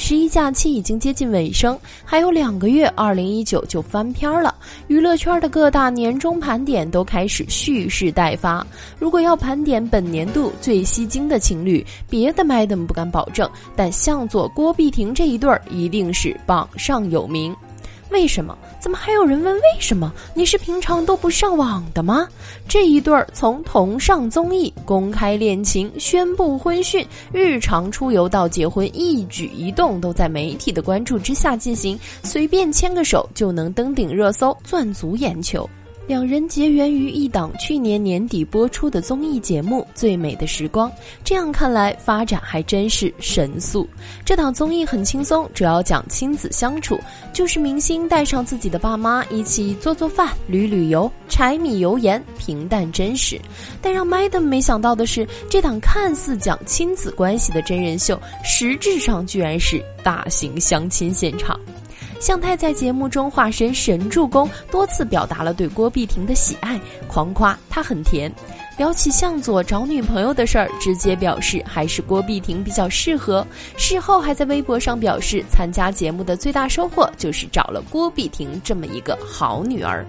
十一假期已经接近尾声，还有两个月，二零一九就翻篇了。娱乐圈的各大年终盘点都开始蓄势待发。如果要盘点本年度最吸睛的情侣，别的 Madam 不敢保证，但向佐郭碧婷这一对儿一定是榜上有名。为什么？怎么还有人问为什么？你是平常都不上网的吗？这一对儿从同上综艺、公开恋情、宣布婚讯、日常出游到结婚，一举一动都在媒体的关注之下进行，随便牵个手就能登顶热搜，赚足眼球。两人结缘于一档去年年底播出的综艺节目《最美的时光》，这样看来发展还真是神速。这档综艺很轻松，主要讲亲子相处，就是明星带上自己的爸妈一起做做饭、旅旅游、柴米油盐，平淡真实。但让 Madam 没想到的是，这档看似讲亲子关系的真人秀，实质上居然是大型相亲现场。向太在节目中化身神助攻，多次表达了对郭碧婷的喜爱，狂夸她很甜。聊起向佐找女朋友的事儿，直接表示还是郭碧婷比较适合。事后还在微博上表示，参加节目的最大收获就是找了郭碧婷这么一个好女儿。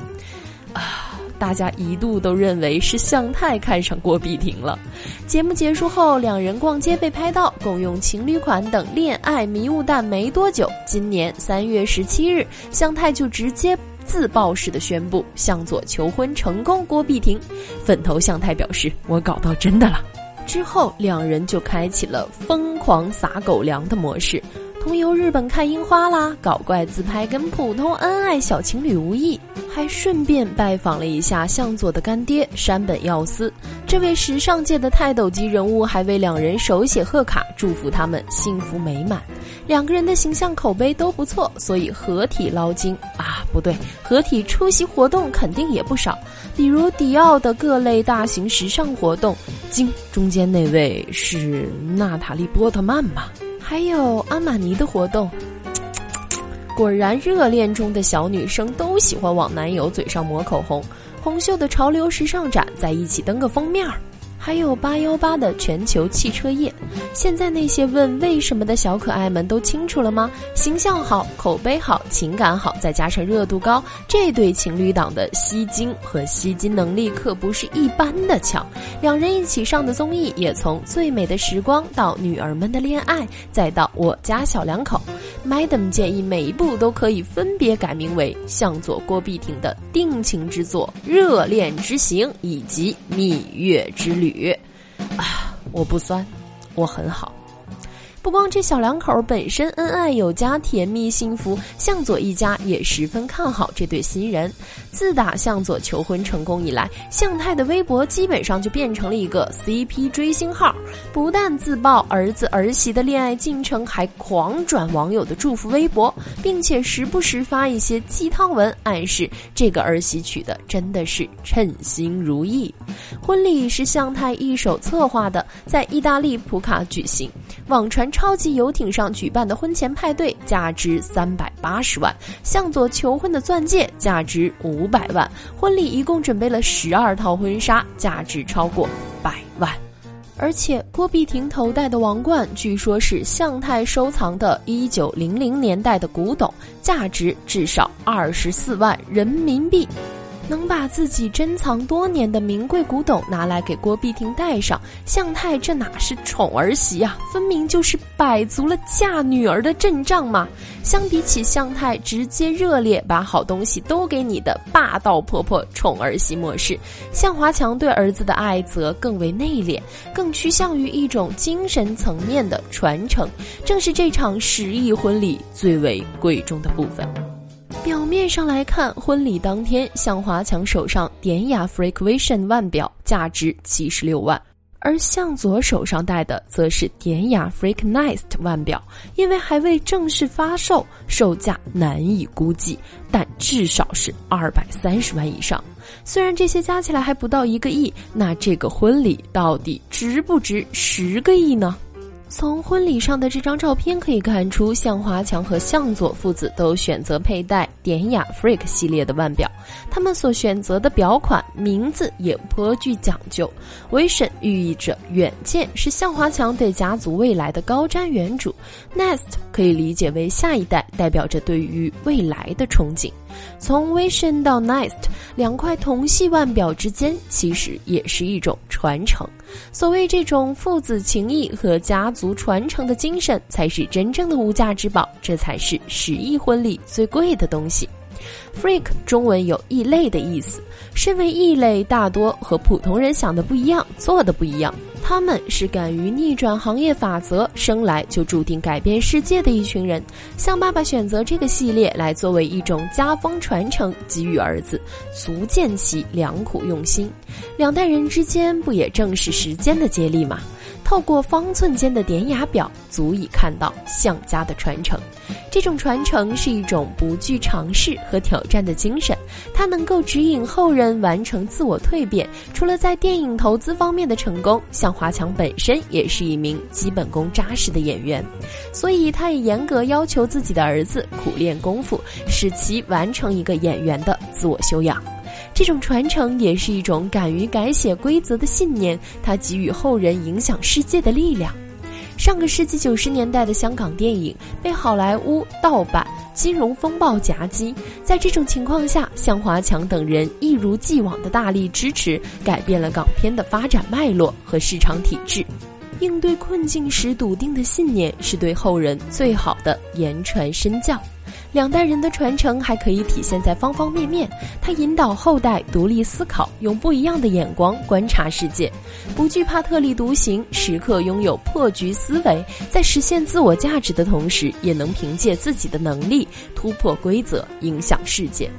啊。大家一度都认为是向太看上郭碧婷了。节目结束后，两人逛街被拍到，共用情侣款等恋爱迷雾弹没多久，今年三月十七日，向太就直接自曝式的宣布向佐求婚成功。郭碧婷，粉头向太表示：“我搞到真的了。”之后，两人就开启了疯狂撒狗粮的模式。同游日本看樱花啦，搞怪自拍跟普通恩爱小情侣无异，还顺便拜访了一下向佐的干爹山本耀司。这位时尚界的泰斗级人物还为两人手写贺卡，祝福他们幸福美满。两个人的形象口碑都不错，所以合体捞金啊，不对，合体出席活动肯定也不少，比如迪奥的各类大型时尚活动。金中间那位是娜塔莉波特曼吧？还有阿玛尼的活动，果然热恋中的小女生都喜欢往男友嘴上抹口红。红袖的潮流时尚展，在一起登个封面儿。还有八幺八的全球汽车业，现在那些问为什么的小可爱们都清楚了吗？形象好，口碑好，情感好，再加上热度高，这对情侣档的吸金和吸金能力可不是一般的强。两人一起上的综艺，也从最美的时光到女儿们的恋爱，再到我家小两口。Madam 建议每一部都可以分别改名为向佐郭碧婷的定情之作、热恋之行以及蜜月之旅。啊，我不酸，我很好。不光这小两口本身恩爱有加、甜蜜幸福，向佐一家也十分看好这对新人。自打向佐求婚成功以来，向太的微博基本上就变成了一个 CP 追星号，不但自曝儿子儿媳的恋爱进程，还狂转网友的祝福微博，并且时不时发一些鸡汤文，暗示这个儿媳娶的真的是称心如意。婚礼是向太一手策划的，在意大利普卡举行，网传。超级游艇上举办的婚前派对价值三百八十万，向佐求婚的钻戒价值五百万，婚礼一共准备了十二套婚纱，价值超过。而且郭碧婷头戴的王冠，据说是向太收藏的1900年代的古董，价值至少二十四万人民币。能把自己珍藏多年的名贵古董拿来给郭碧婷戴上，向太这哪是宠儿媳啊，分明就是摆足了嫁女儿的阵仗嘛！相比起向太直接热烈把好东西都给你的霸道婆婆宠儿媳模式，向华强对儿子的爱则更为内敛，更趋向于一种精神层面的传承，正是这场十亿婚礼最为贵重的部分。表面上来看，婚礼当天，向华强手上典雅 Frequation 腕表价值七十六万，而向佐手上戴的则是典雅 Freaknest 腕表，因为还未正式发售，售价难以估计，但至少是二百三十万以上。虽然这些加起来还不到一个亿，那这个婚礼到底值不值十个亿呢？从婚礼上的这张照片可以看出，向华强和向佐父子都选择佩戴典雅 Freak 系列的腕表。他们所选择的表款名字也颇具讲究。Vision 寓意着远见，是向华强对家族未来的高瞻远瞩；Nest 可以理解为下一代，代表着对于未来的憧憬。从 Vision 到 Nest，两块同系腕表之间，其实也是一种传承。所谓这种父子情谊和家族传承的精神，才是真正的无价之宝，这才是十亿婚礼最贵的东西。Freak 中文有异类的意思，身为异类，大多和普通人想的不一样，做的不一样。他们是敢于逆转行业法则，生来就注定改变世界的一群人。向爸爸选择这个系列来作为一种家风传承，给予儿子，足见其良苦用心。两代人之间，不也正是时间的接力吗？透过方寸间的典雅表，足以看到项家的传承。这种传承是一种不惧尝试和挑战的精神，它能够指引后人完成自我蜕变。除了在电影投资方面的成功，向华强本身也是一名基本功扎实的演员，所以他也严格要求自己的儿子苦练功夫，使其完成一个演员的自我修养。这种传承也是一种敢于改写规则的信念，它给予后人影响世界的力量。上个世纪九十年代的香港电影被好莱坞盗版、金融风暴夹击，在这种情况下，向华强等人一如既往的大力支持，改变了港片的发展脉络和市场体制。应对困境时笃定的信念，是对后人最好的言传身教。两代人的传承还可以体现在方方面面。他引导后代独立思考，用不一样的眼光观察世界，不惧怕特立独行，时刻拥有破局思维。在实现自我价值的同时，也能凭借自己的能力突破规则，影响世界。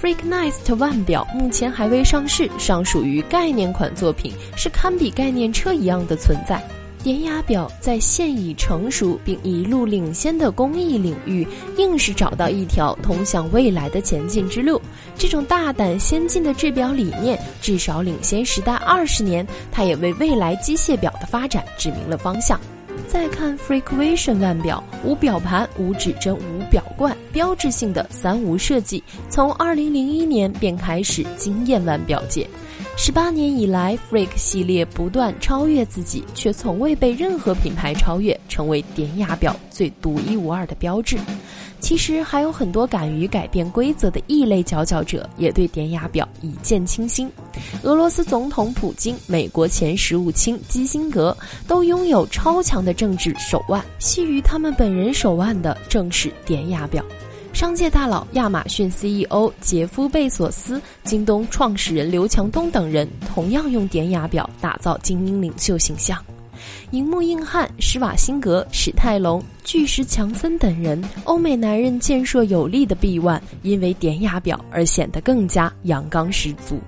Freak Nest 腕表目前还未上市，尚属于概念款作品，是堪比概念车一样的存在。典雅表在现已成熟并一路领先的工艺领域，硬是找到一条通向未来的前进之路。这种大胆先进的制表理念，至少领先时代二十年。它也为未来机械表的发展指明了方向。再看 Frequation 腕表，无表盘、无指针、无表冠，标志性的三无设计，从2001年便开始惊艳腕表界。十八年以来，Freak 系列不断超越自己，却从未被任何品牌超越，成为典雅表最独一无二的标志。其实还有很多敢于改变规则的异类佼佼者，也对典雅表一见倾心。俄罗斯总统普京、美国前时务卿基辛格都拥有超强的政治手腕，系于他们本人手腕的正是典雅表。商界大佬亚马逊 CEO 杰夫·贝索斯、京东创始人刘强东等人，同样用典雅表打造精英领袖形象。荧幕硬汉施瓦辛格、史泰龙、巨石强森等人，欧美男人健硕有力的臂腕，因为典雅表而显得更加阳刚十足。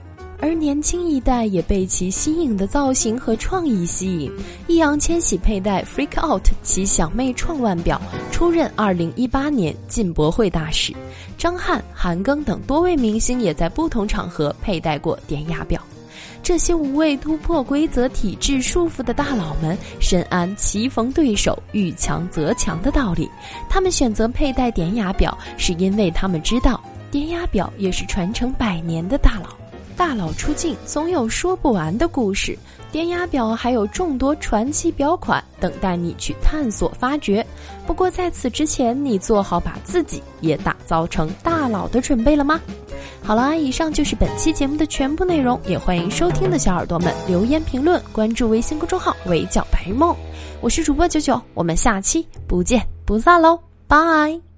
而年轻一代也被其新颖的造型和创意吸引。易烊千玺佩戴 Freak Out 其小妹创腕表，出任2018年进博会大使。张翰、韩庚等多位明星也在不同场合佩戴过典雅表。这些无畏突破规则体制束缚的大佬们，深谙棋逢对手遇强则强的道理。他们选择佩戴典雅表，是因为他们知道典雅表也是传承百年的大佬。大佬出镜，总有说不完的故事。典雅表还有众多传奇表款等待你去探索发掘。不过在此之前，你做好把自己也打造成大佬的准备了吗？好了，以上就是本期节目的全部内容。也欢迎收听的小耳朵们留言评论，关注微信公众号“围剿白日梦”。我是主播九九，我们下期不见不散喽，拜。